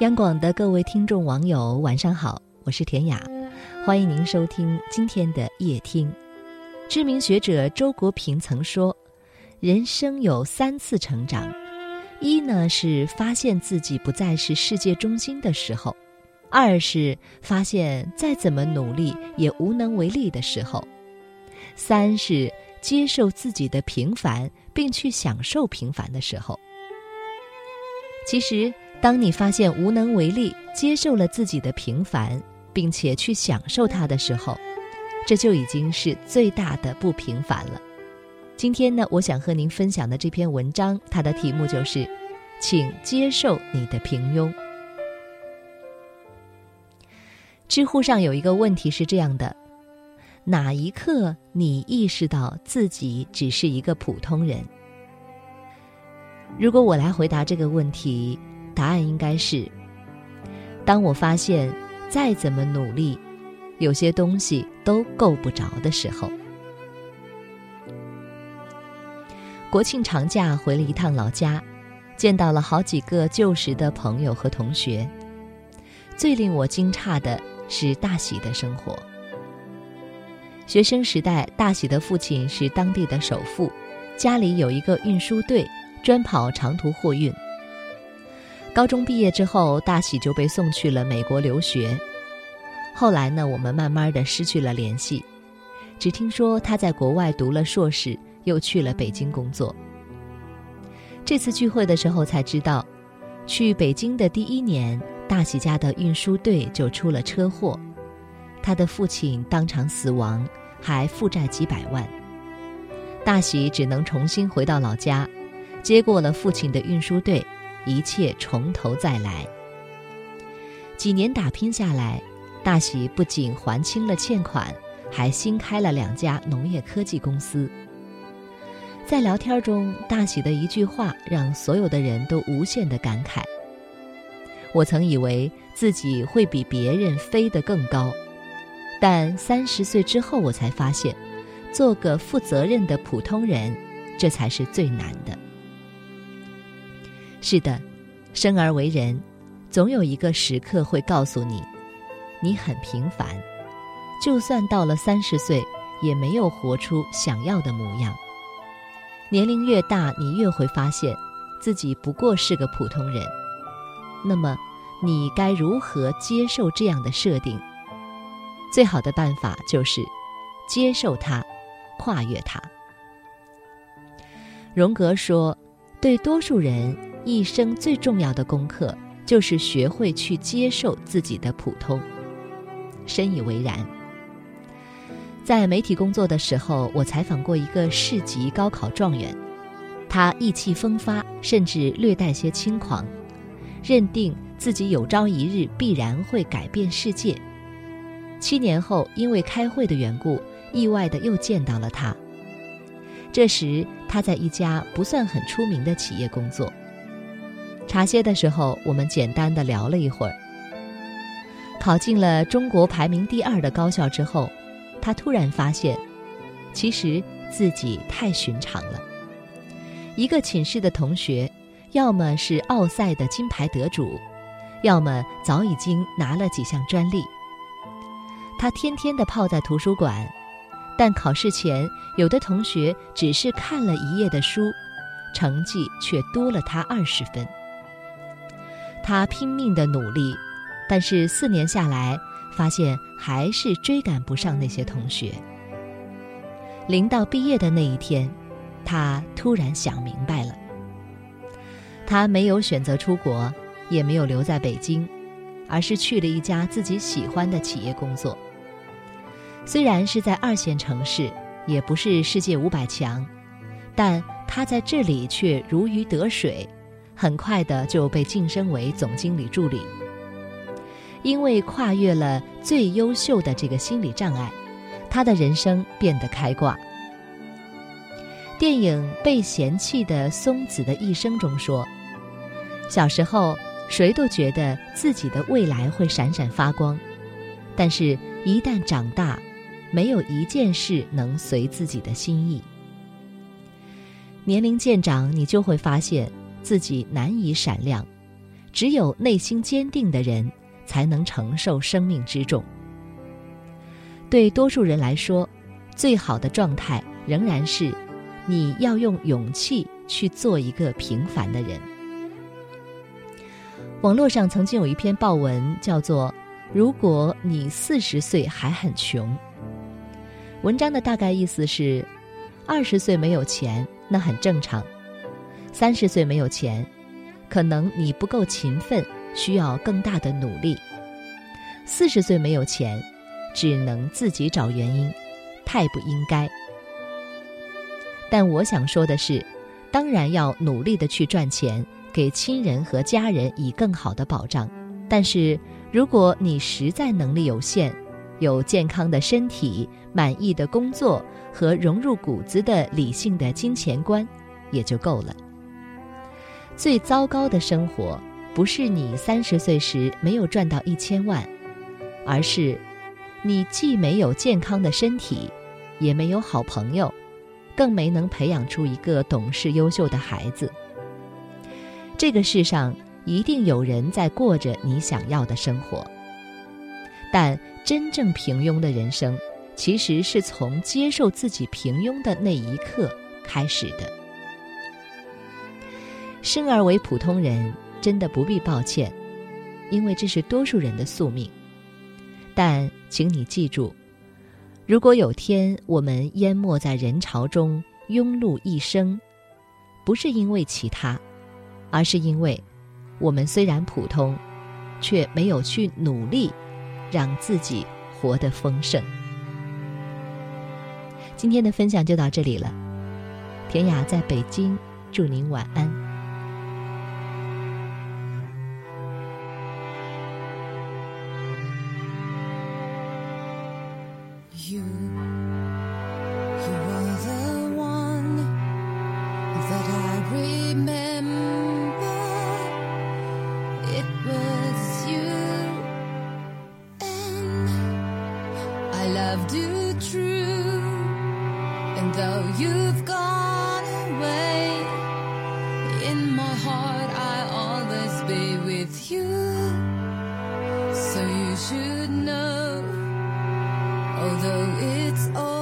央广的各位听众网友，晚上好，我是田雅，欢迎您收听今天的夜听。知名学者周国平曾说，人生有三次成长：一呢是发现自己不再是世界中心的时候；二是发现再怎么努力也无能为力的时候；三是接受自己的平凡，并去享受平凡的时候。其实。当你发现无能为力，接受了自己的平凡，并且去享受它的时候，这就已经是最大的不平凡了。今天呢，我想和您分享的这篇文章，它的题目就是“请接受你的平庸”。知乎上有一个问题是这样的：哪一刻你意识到自己只是一个普通人？如果我来回答这个问题。答案应该是：当我发现再怎么努力，有些东西都够不着的时候。国庆长假回了一趟老家，见到了好几个旧时的朋友和同学。最令我惊诧的是大喜的生活。学生时代，大喜的父亲是当地的首富，家里有一个运输队，专跑长途货运。高中毕业之后，大喜就被送去了美国留学。后来呢，我们慢慢的失去了联系，只听说他在国外读了硕士，又去了北京工作。这次聚会的时候才知道，去北京的第一年，大喜家的运输队就出了车祸，他的父亲当场死亡，还负债几百万。大喜只能重新回到老家，接过了父亲的运输队。一切从头再来。几年打拼下来，大喜不仅还清了欠款，还新开了两家农业科技公司。在聊天中，大喜的一句话让所有的人都无限的感慨：“我曾以为自己会比别人飞得更高，但三十岁之后，我才发现，做个负责任的普通人，这才是最难的。”是的，生而为人，总有一个时刻会告诉你，你很平凡。就算到了三十岁，也没有活出想要的模样。年龄越大，你越会发现自己不过是个普通人。那么，你该如何接受这样的设定？最好的办法就是接受它，跨越它。荣格说，对多数人。一生最重要的功课，就是学会去接受自己的普通。深以为然。在媒体工作的时候，我采访过一个市级高考状元，他意气风发，甚至略带些轻狂，认定自己有朝一日必然会改变世界。七年后，因为开会的缘故，意外的又见到了他。这时，他在一家不算很出名的企业工作。茶歇的时候，我们简单的聊了一会儿。考进了中国排名第二的高校之后，他突然发现，其实自己太寻常了。一个寝室的同学，要么是奥赛的金牌得主，要么早已经拿了几项专利。他天天的泡在图书馆，但考试前，有的同学只是看了一页的书，成绩却多了他二十分。他拼命的努力，但是四年下来，发现还是追赶不上那些同学。临到毕业的那一天，他突然想明白了。他没有选择出国，也没有留在北京，而是去了一家自己喜欢的企业工作。虽然是在二线城市，也不是世界五百强，但他在这里却如鱼得水。很快的就被晋升为总经理助理。因为跨越了最优秀的这个心理障碍，他的人生变得开挂。电影《被嫌弃的松子的一生》中说：“小时候，谁都觉得自己的未来会闪闪发光，但是，一旦长大，没有一件事能随自己的心意。年龄渐长，你就会发现。”自己难以闪亮，只有内心坚定的人，才能承受生命之重。对多数人来说，最好的状态仍然是，你要用勇气去做一个平凡的人。网络上曾经有一篇报文，叫做“如果你四十岁还很穷”。文章的大概意思是，二十岁没有钱那很正常，三十岁没有钱，可能你不够勤奋，需要更大的努力；四十岁没有钱，只能自己找原因，太不应该。但我想说的是，当然要努力的去赚钱，给亲人和家人以更好的保障。但是如果你实在能力有限，有健康的身体、满意的工作和融入骨子的理性的金钱观，也就够了。最糟糕的生活，不是你三十岁时没有赚到一千万，而是你既没有健康的身体，也没有好朋友，更没能培养出一个懂事优秀的孩子。这个世上一定有人在过着你想要的生活，但。真正平庸的人生，其实是从接受自己平庸的那一刻开始的。生而为普通人，真的不必抱歉，因为这是多数人的宿命。但请你记住，如果有天我们淹没在人潮中，庸碌一生，不是因为其他，而是因为，我们虽然普通，却没有去努力。让自己活得丰盛。今天的分享就到这里了，田雅在北京，祝您晚安。You. Loved you true. And though you've gone away, in my heart I'll always be with you. So you should know, although it's over,